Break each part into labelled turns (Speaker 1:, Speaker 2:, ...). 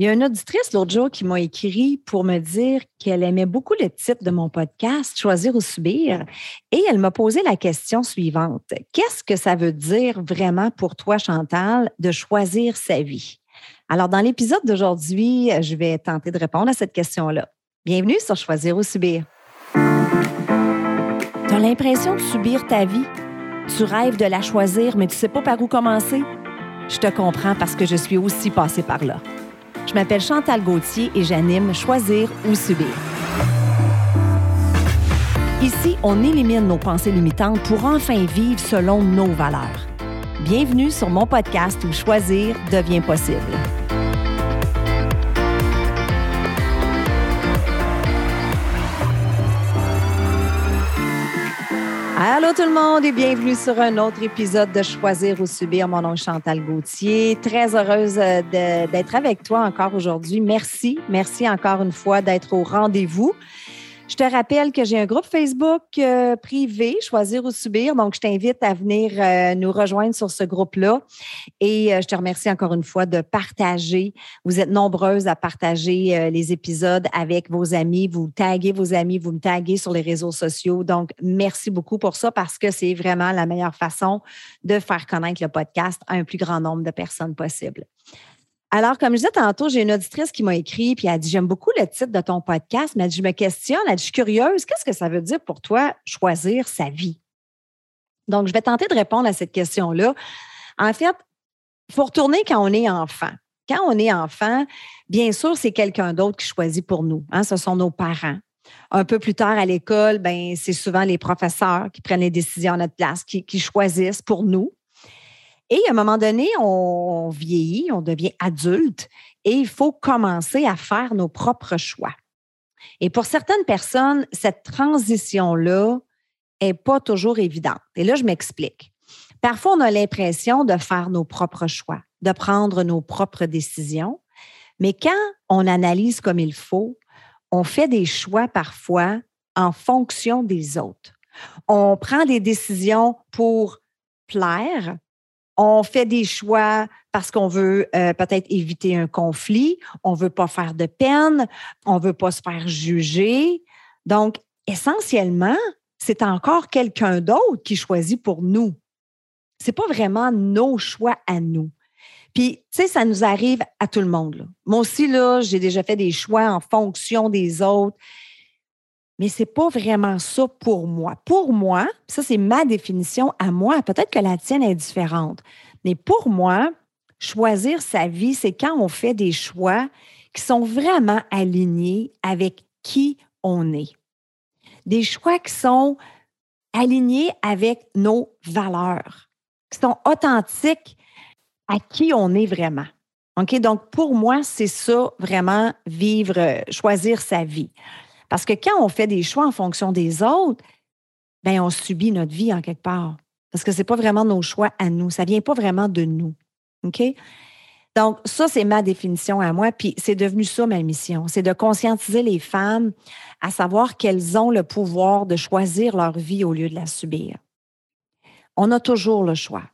Speaker 1: Il y a une auditrice l'autre jour qui m'a écrit pour me dire qu'elle aimait beaucoup le titre de mon podcast, Choisir ou subir. Et elle m'a posé la question suivante. Qu'est-ce que ça veut dire vraiment pour toi, Chantal, de choisir sa vie? Alors, dans l'épisode d'aujourd'hui, je vais tenter de répondre à cette question-là. Bienvenue sur Choisir ou subir. Tu as l'impression de subir ta vie? Tu rêves de la choisir, mais tu ne sais pas par où commencer? Je te comprends parce que je suis aussi passée par là. Je m'appelle Chantal Gauthier et j'anime Choisir ou Subir. Ici, on élimine nos pensées limitantes pour enfin vivre selon nos valeurs. Bienvenue sur mon podcast où choisir devient possible. Allô tout le monde et bienvenue sur un autre épisode de Choisir ou Subir. Mon nom est Chantal Gauthier. Très heureuse euh, d'être avec toi encore aujourd'hui. Merci. Merci encore une fois d'être au rendez-vous. Je te rappelle que j'ai un groupe Facebook euh, privé, Choisir ou Subir. Donc, je t'invite à venir euh, nous rejoindre sur ce groupe-là. Et euh, je te remercie encore une fois de partager. Vous êtes nombreuses à partager les épisodes avec vos amis. Vous taguez vos amis, vous me taguez sur les réseaux sociaux. Donc, merci beaucoup pour ça parce que c'est vraiment la meilleure façon de faire connaître le podcast à un plus grand nombre de personnes possible. Alors, comme je disais tantôt, j'ai une auditrice qui m'a écrit, puis elle a dit J'aime beaucoup le titre de ton podcast, mais elle dit, je me questionne, elle dit, je suis curieuse, qu'est-ce que ça veut dire pour toi choisir sa vie? Donc, je vais tenter de répondre à cette question-là. En fait, il faut retourner quand on est enfant. Quand on est enfant, bien sûr, c'est quelqu'un d'autre qui choisit pour nous. Hein, ce sont nos parents. Un peu plus tard à l'école, ben, c'est souvent les professeurs qui prennent les décisions à notre place, qui choisissent pour nous. Et à un moment donné, on vieillit, on devient adulte et il faut commencer à faire nos propres choix. Et pour certaines personnes, cette transition-là n'est pas toujours évidente. Et là, je m'explique. Parfois, on a l'impression de faire nos propres choix, de prendre nos propres décisions. Mais quand on analyse comme il faut, on fait des choix parfois en fonction des autres. On prend des décisions pour plaire, on fait des choix parce qu'on veut euh, peut-être éviter un conflit, on veut pas faire de peine, on veut pas se faire juger. Donc, essentiellement, c'est encore quelqu'un d'autre qui choisit pour nous. C'est pas vraiment nos choix à nous. Puis, tu sais, ça nous arrive à tout le monde. Moi aussi, j'ai déjà fait des choix en fonction des autres. Mais c'est pas vraiment ça pour moi. Pour moi, ça c'est ma définition à moi, peut-être que la tienne est différente. Mais pour moi, choisir sa vie, c'est quand on fait des choix qui sont vraiment alignés avec qui on est. Des choix qui sont alignés avec nos valeurs, qui sont authentiques à qui on est vraiment. OK? Donc, pour moi, c'est ça, vraiment, vivre, choisir sa vie. Parce que quand on fait des choix en fonction des autres, ben on subit notre vie en quelque part. Parce que ce n'est pas vraiment nos choix à nous. Ça ne vient pas vraiment de nous. OK? Donc, ça, c'est ma définition à moi. Puis, c'est devenu ça ma mission. C'est de conscientiser les femmes à savoir qu'elles ont le pouvoir de choisir leur vie au lieu de la subir. On a toujours le choix.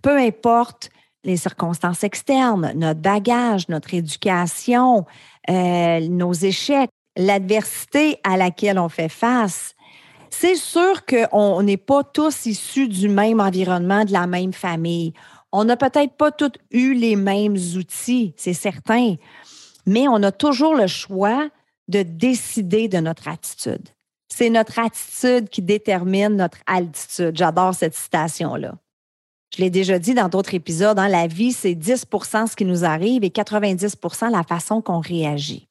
Speaker 1: Peu importe les circonstances externes, notre bagage, notre éducation, euh, nos échecs, l'adversité à laquelle on fait face, c'est sûr qu'on n'est pas tous issus du même environnement, de la même famille. On n'a peut-être pas tous eu les mêmes outils, c'est certain, mais on a toujours le choix de décider de notre attitude. C'est notre attitude qui détermine notre altitude. J'adore cette citation-là. Je l'ai déjà dit dans d'autres épisodes, hein, la vie, c'est 10% ce qui nous arrive et 90% la façon qu'on réagit.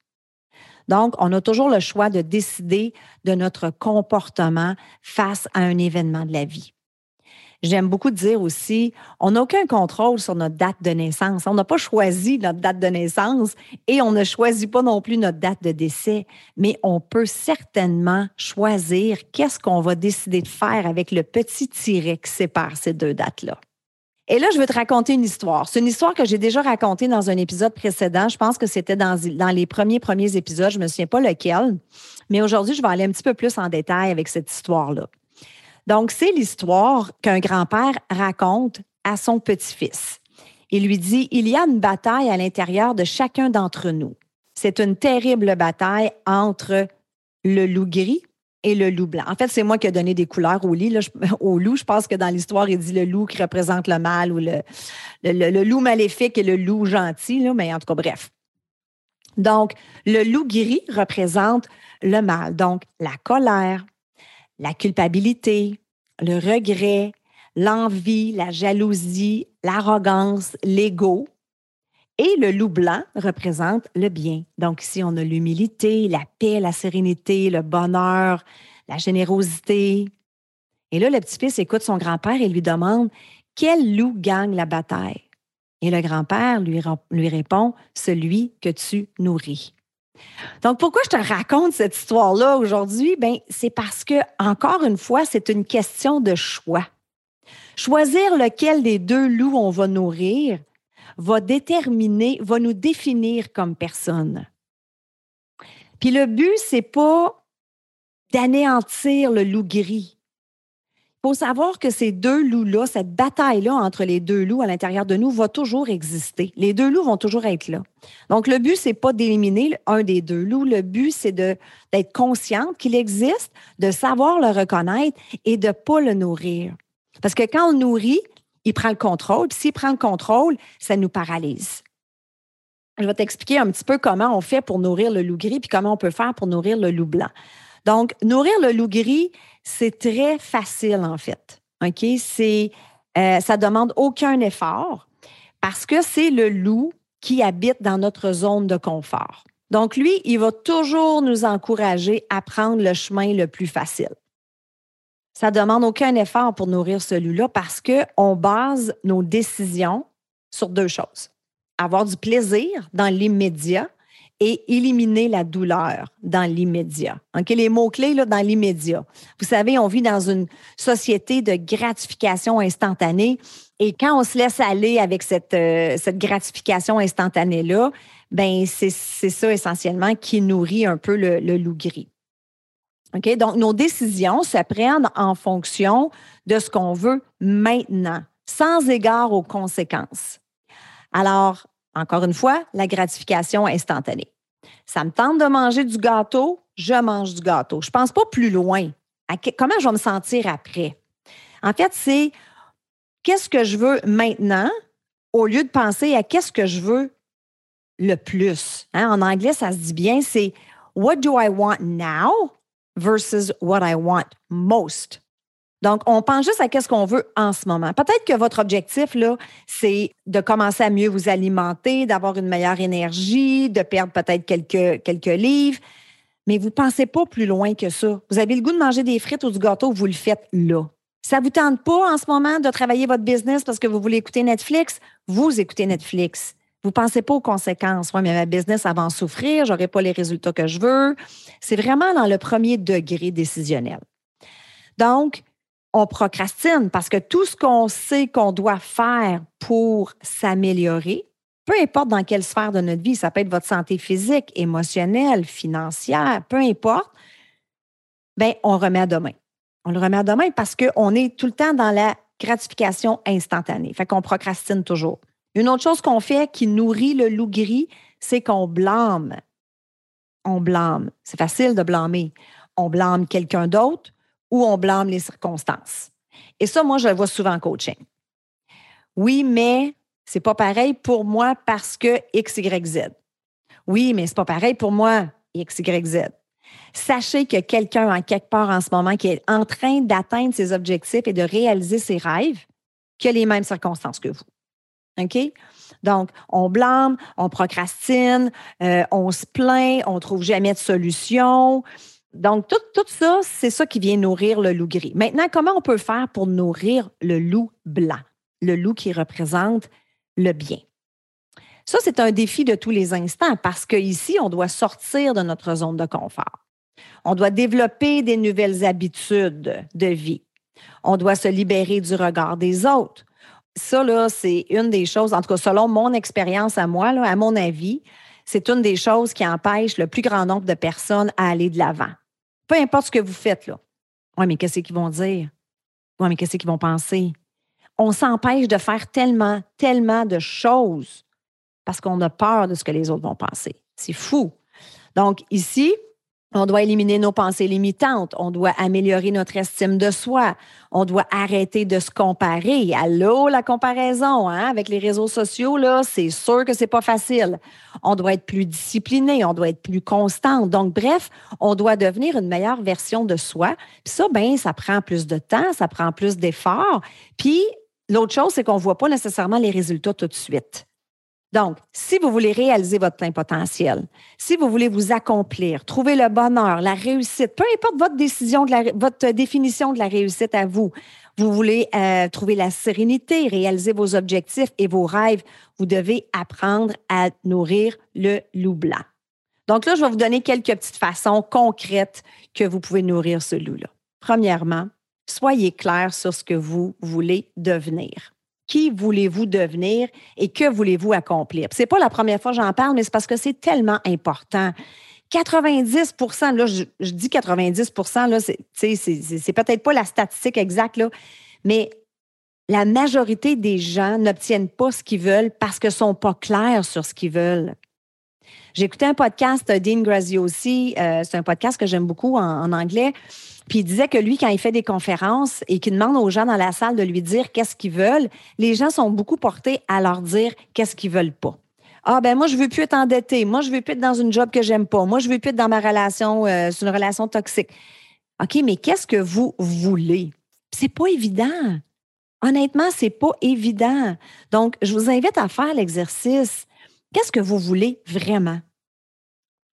Speaker 1: Donc, on a toujours le choix de décider de notre comportement face à un événement de la vie. J'aime beaucoup dire aussi, on n'a aucun contrôle sur notre date de naissance. On n'a pas choisi notre date de naissance et on ne choisit pas non plus notre date de décès, mais on peut certainement choisir qu'est-ce qu'on va décider de faire avec le petit tiret qui sépare ces deux dates-là. Et là, je veux te raconter une histoire. C'est une histoire que j'ai déjà racontée dans un épisode précédent. Je pense que c'était dans, les premiers premiers épisodes. Je ne me souviens pas lequel. Mais aujourd'hui, je vais aller un petit peu plus en détail avec cette histoire-là. Donc, c'est l'histoire qu'un grand-père raconte à son petit-fils. Il lui dit, il y a une bataille à l'intérieur de chacun d'entre nous. C'est une terrible bataille entre le loup gris et le loup blanc. En fait, c'est moi qui ai donné des couleurs au, lit, au loup. Je pense que dans l'histoire, il dit le loup qui représente le mal ou le, loup maléfique et le loup gentil, mais en tout cas, bref. Donc, le loup gris représente le mal. Donc, la colère, la culpabilité, le regret, l'envie, la jalousie, l'arrogance, l'ego. Et le loup blanc représente le bien. Donc ici, on a l'humilité, la paix, la sérénité, le bonheur, la générosité. Et là, le petit-fils écoute son grand-père et lui demande, quel loup gagne la bataille? Et le grand-père lui, lui répond, celui que tu nourris. Donc, pourquoi je te raconte cette histoire-là aujourd'hui? Ben, c'est parce que, encore une fois, c'est une question de choix. Choisir lequel des deux loups on va nourrir va déterminer, va nous définir comme personne. Puis le but, c'est pas d'anéantir le loup gris. Il faut savoir que ces deux loups-là, cette bataille-là entre les deux loups à l'intérieur de nous va toujours exister. Les deux loups vont toujours être là. Donc, le but, c'est pas d'éliminer un des deux loups. Le but, c'est d'être consciente qu'il existe, de savoir le reconnaître et de pas le nourrir. Parce que quand on nourrit, il prend le contrôle. Puis s'il prend le contrôle, ça nous paralyse. Je vais t'expliquer un petit peu comment on fait pour nourrir le loup gris, puis comment on peut faire pour nourrir le loup blanc. Donc, nourrir le loup gris, c'est très facile en fait. OK? C'est, euh, ça demande aucun effort parce que c'est le loup qui habite dans notre zone de confort. Donc, lui, il va toujours nous encourager à prendre le chemin le plus facile. Ça demande aucun effort pour nourrir celui-là parce qu'on base nos décisions sur deux choses. Avoir du plaisir dans l'immédiat et éliminer la douleur dans l'immédiat. Les mots-clés dans l'immédiat. Vous savez, on vit dans une société de gratification instantanée et quand on se laisse aller avec cette, euh, cette gratification instantanée-là, ben c'est ça essentiellement qui nourrit un peu le loup gris. Donc, nos décisions se prennent en fonction de ce qu'on veut maintenant, sans égard aux conséquences. Alors, encore une fois, la gratification instantanée. Ça me tente de manger du gâteau, je mange du gâteau. Je ne pense pas plus loin. Comment je vais me sentir après? En fait, c'est qu'est-ce que je veux maintenant au lieu de penser à qu'est-ce que je veux le plus. Hein? En anglais, ça se dit bien, c'est What do I want now? Versus what I want most. Donc, on pense juste à qu'est-ce qu'on veut en ce moment. Peut-être que votre objectif, là, c'est de commencer à mieux vous alimenter, d'avoir une meilleure énergie, de perdre peut-être quelques, quelques livres, mais vous ne pensez pas plus loin que ça. Vous avez le goût de manger des frites ou du gâteau, vous le faites là. Ça ne vous tente pas en ce moment de travailler votre business parce que vous voulez écouter Netflix? Vous écoutez Netflix. Vous ne pensez pas aux conséquences. Oui, mais ma business va en souffrir, je n'aurai pas les résultats que je veux. C'est vraiment dans le premier degré décisionnel. Donc, on procrastine parce que tout ce qu'on sait qu'on doit faire pour s'améliorer, peu importe dans quelle sphère de notre vie, ça peut être votre santé physique, émotionnelle, financière, peu importe, bien, on remet à demain. On le remet à demain parce qu'on est tout le temps dans la gratification instantanée. Fait qu'on procrastine toujours. Une autre chose qu'on fait qui nourrit le loup gris, c'est qu'on blâme. On blâme. C'est facile de blâmer. On blâme quelqu'un d'autre ou on blâme les circonstances. Et ça, moi, je le vois souvent en coaching. Oui, mais c'est pas pareil pour moi parce que X, Y. Oui, mais c'est pas pareil pour moi, X, Y, Z. Sachez que quelqu'un en quelque part en ce moment qui est en train d'atteindre ses objectifs et de réaliser ses rêves, qui a les mêmes circonstances que vous. OK? Donc, on blâme, on procrastine, euh, on se plaint, on ne trouve jamais de solution. Donc, tout, tout ça, c'est ça qui vient nourrir le loup gris. Maintenant, comment on peut faire pour nourrir le loup blanc, le loup qui représente le bien? Ça, c'est un défi de tous les instants parce qu'ici, on doit sortir de notre zone de confort. On doit développer des nouvelles habitudes de vie. On doit se libérer du regard des autres ça, c'est une des choses, en tout cas, selon mon expérience à moi, à mon avis, c'est une des choses qui empêche le plus grand nombre de personnes à aller de l'avant. Peu importe ce que vous faites, là. Oui, mais qu'est-ce qu'ils vont dire? Oui, mais qu'est-ce qu'ils vont penser? on s'empêche de faire tellement, tellement de choses parce qu'on a peur de ce que les autres vont penser. C'est fou. Donc, ici, on doit éliminer nos pensées limitantes. On doit améliorer notre estime de soi. On doit arrêter de se comparer. Allô, la comparaison, hein? Avec les réseaux sociaux, là, c'est sûr que c'est pas facile. On doit être plus discipliné. On doit être plus constant. Donc, bref, on doit devenir une meilleure version de soi. Puis ça, ben, ça prend plus de temps, ça prend plus d'efforts. Puis, l'autre chose, c'est qu'on voit pas nécessairement les résultats tout de suite. Donc, si vous voulez réaliser votre plein potentiel, si vous voulez vous accomplir, trouver le bonheur, la réussite, peu importe votre décision, votre définition de la réussite à vous, vous voulez euh, trouver la sérénité, réaliser vos objectifs et vos rêves, vous devez apprendre à nourrir le loup blanc. Donc là, je vais vous donner quelques petites façons concrètes que vous pouvez nourrir ce loup-là. Premièrement, soyez clair sur ce que vous voulez devenir qui voulez-vous devenir et que voulez-vous accomplir. C'est pas la première fois que j'en parle, mais c'est parce que c'est tellement important. 90% là, je, dis 90% là, c'est peut-être pas la statistique exacte, là, mais la majorité des gens n'obtiennent pas ce qu'ils veulent parce qu'ils ne sont pas clairs sur ce qu'ils veulent. J'ai écouté un podcast Dean Graziosi, euh, c'est un podcast que j'aime beaucoup en anglais. Puis il disait que lui, quand il fait des conférences et qu'il demande aux gens dans la salle de lui dire qu'est-ce qu'ils veulent, les gens sont beaucoup portés à leur dire qu'est-ce qu'ils veulent pas. Ah ben moi je veux plus être endetté, moi je veux plus être dans une job que j'aime pas, moi je veux plus être dans ma relation, euh, c'est une relation toxique. OK, mais qu'est-ce que vous voulez? C'est pas évident. Honnêtement, c'est pas évident. Donc, je vous invite à faire l'exercice. Qu'est-ce que vous voulez vraiment?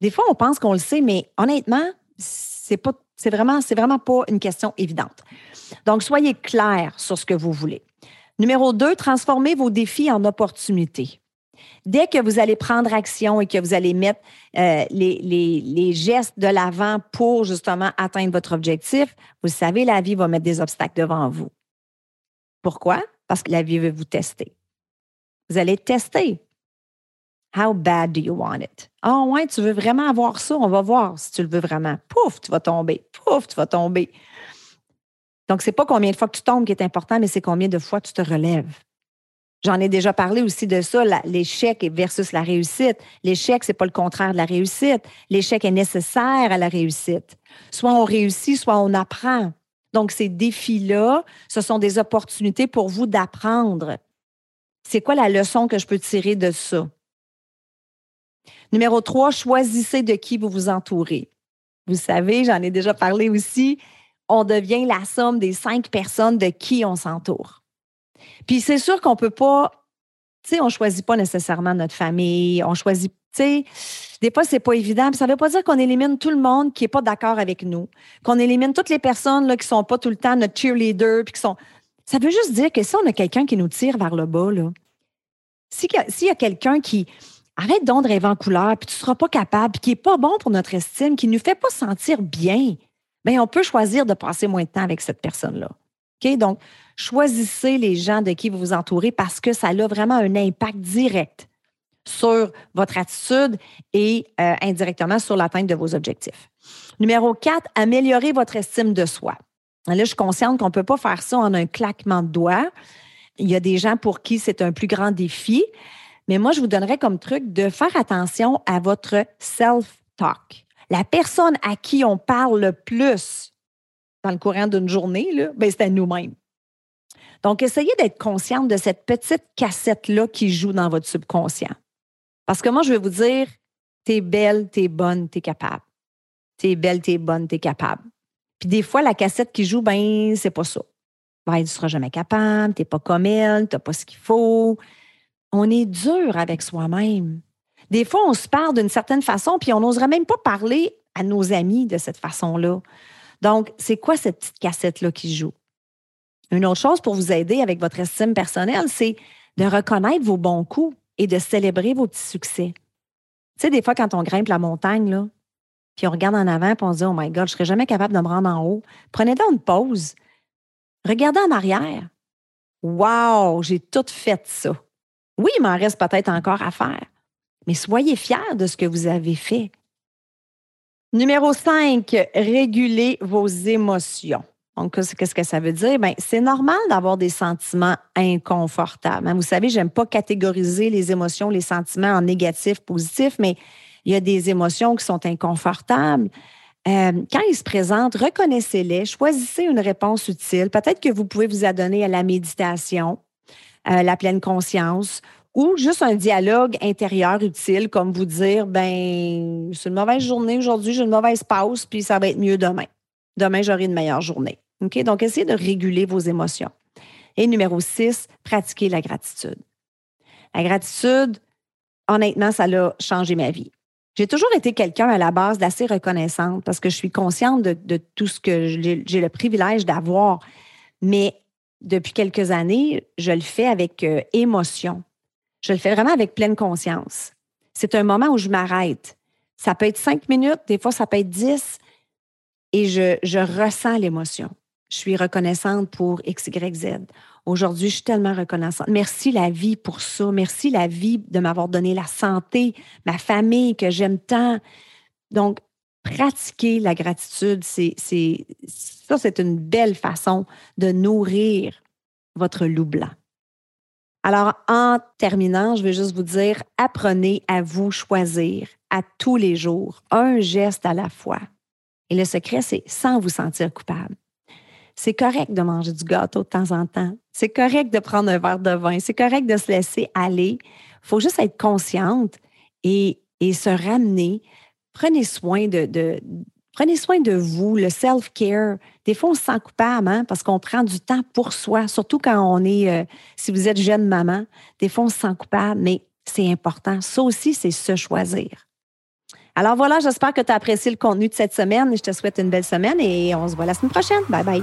Speaker 1: Des fois, on pense qu'on le sait, mais honnêtement, c'est pas c'est vraiment, c'est vraiment pas une question évidente. Donc, soyez clair sur ce que vous voulez. Numéro deux, transformez vos défis en opportunités. Dès que vous allez prendre action et que vous allez mettre euh, les, les, gestes de l'avant pour justement atteindre votre objectif, vous savez, la vie va mettre des obstacles devant vous. Pourquoi? Parce que la vie veut vous tester. Vous allez tester. How bad do you want it? Ah oh, ouais, tu veux vraiment avoir ça? On va voir si tu le veux vraiment. Pouf, tu vas tomber. Pouf, tu vas tomber. Donc, c'est pas combien de fois que tu tombes qui est important, mais c'est combien de fois tu te relèves. J'en ai déjà parlé aussi de ça, l'échec versus la réussite. L'échec, c'est pas le contraire de la réussite. L'échec est nécessaire à la réussite. Soit on réussit, soit on apprend. Donc, ces défis-là, ce sont des opportunités pour vous d'apprendre. C'est quoi la leçon que je peux tirer de ça? Numéro trois, choisissez de qui vous vous entourez. Vous savez, j'en ai déjà parlé aussi, on devient la somme des cinq personnes de qui on s'entoure. Puis c'est sûr qu'on ne peut pas, tu sais, on ne choisit pas nécessairement notre famille, on choisit, tu sais, des fois, c'est pas évident. Puis ça ne veut pas dire qu'on élimine tout le monde qui n'est pas d'accord avec nous, qu'on élimine toutes les personnes là, qui ne sont pas tout le temps notre cheerleader, puis qui sont. Ça veut juste dire que si on a quelqu'un qui nous tire vers le bas, là, s'il y a quelqu'un qui, arrête donc de rêver en couleur, puis tu ne seras pas capable, puis qui n'est pas bon pour notre estime, qui ne nous fait pas sentir bien, bien, on peut choisir de passer moins de temps avec cette personne-là. OK? Donc, choisissez les gens de qui vous vous entourez parce que ça a vraiment un impact direct sur votre attitude et euh, indirectement sur l'atteinte de vos objectifs. Numéro 4, améliorer votre estime de soi. Là, je suis consciente qu'on ne peut pas faire ça en un claquement de doigts. Il y a des gens pour qui c'est un plus grand défi. Mais moi, je vous donnerais comme truc de faire attention à votre self-talk. La personne à qui on parle le plus dans le courant d'une journée, ben, c'est à nous-mêmes. Donc, essayez d'être consciente de cette petite cassette-là qui joue dans votre subconscient. Parce que moi, je vais vous dire, t'es belle, t'es bonne, t'es capable. T'es belle, t'es bonne, t'es capable. Puis des fois, la cassette qui joue, ben, c'est pas ça. Ben, tu seras jamais capable, t'es pas comme elle, t'as pas ce qu'il faut, on est dur avec soi-même. Des fois, on se parle d'une certaine façon, puis on n'oserait même pas parler à nos amis de cette façon-là. Donc, c'est quoi cette petite cassette-là qui joue? Une autre chose pour vous aider avec votre estime personnelle, c'est de reconnaître vos bons coups et de célébrer vos petits succès. Tu sais, des fois, quand on grimpe la montagne, puis on regarde en avant, puis on se dit, oh my God, je ne serais jamais capable de me rendre en haut. Prenez donc une pause. Regardez en arrière. Wow, j'ai tout fait ça. Oui, il m'en reste peut-être encore à faire, mais soyez fiers de ce que vous avez fait. Numéro 5, régulez vos émotions. Donc, qu'est-ce que ça veut dire? Bien, c'est normal d'avoir des sentiments inconfortables. Hein. Vous savez, j'aime pas catégoriser les émotions, les sentiments en négatif, positif, mais il y a des émotions qui sont inconfortables. Euh, quand ils se présentent, reconnaissez-les, choisissez une réponse utile. Peut-être que vous pouvez vous adonner à la méditation, à la pleine conscience, ou juste un dialogue intérieur utile, comme vous dire, ben, c'est une mauvaise journée aujourd'hui, j'ai une mauvaise pause, puis ça va être mieux demain. Demain, j'aurai une meilleure journée. OK? Donc, essayez de réguler vos émotions. Et numéro 6, pratiquer la gratitude. La gratitude, honnêtement, ça a changé ma vie. J'ai toujours été quelqu'un à la base d'assez reconnaissante parce que je suis consciente de, de tout ce que j'ai le privilège d'avoir. Mais depuis quelques années, je le fais avec euh, émotion. Je le fais vraiment avec pleine conscience. C'est un moment où je m'arrête. Ça peut être cinq minutes, des fois ça peut être dix, et je, je ressens l'émotion. Je suis reconnaissante pour X, Y, Z. Aujourd'hui, je suis tellement reconnaissante. Merci la vie pour ça. Merci la vie de m'avoir donné la santé, ma famille que j'aime tant. Donc, pratiquer la gratitude, c'est, ça, c'est une belle façon de nourrir votre loup blanc. Alors, en terminant, je vais juste vous dire, apprenez à vous choisir à tous les jours, un geste à la fois. Et le secret, c'est sans vous sentir coupable. C'est correct de manger du gâteau de temps en temps. C'est correct de prendre un verre de vin. C'est correct de se laisser aller. Il faut juste être consciente et, et se ramener. Prenez soin de, de, Prenez soin de vous, le self-care. Des fois, on se sent coupable hein, parce qu'on prend du temps pour soi, surtout quand on est, euh, si vous êtes jeune maman, des fois, on se sent coupable, mais c'est important. Ça aussi, c'est se choisir. Alors voilà, j'espère que tu as apprécié le contenu de cette semaine. Je te souhaite une belle semaine et on se voit la semaine prochaine. Bye bye.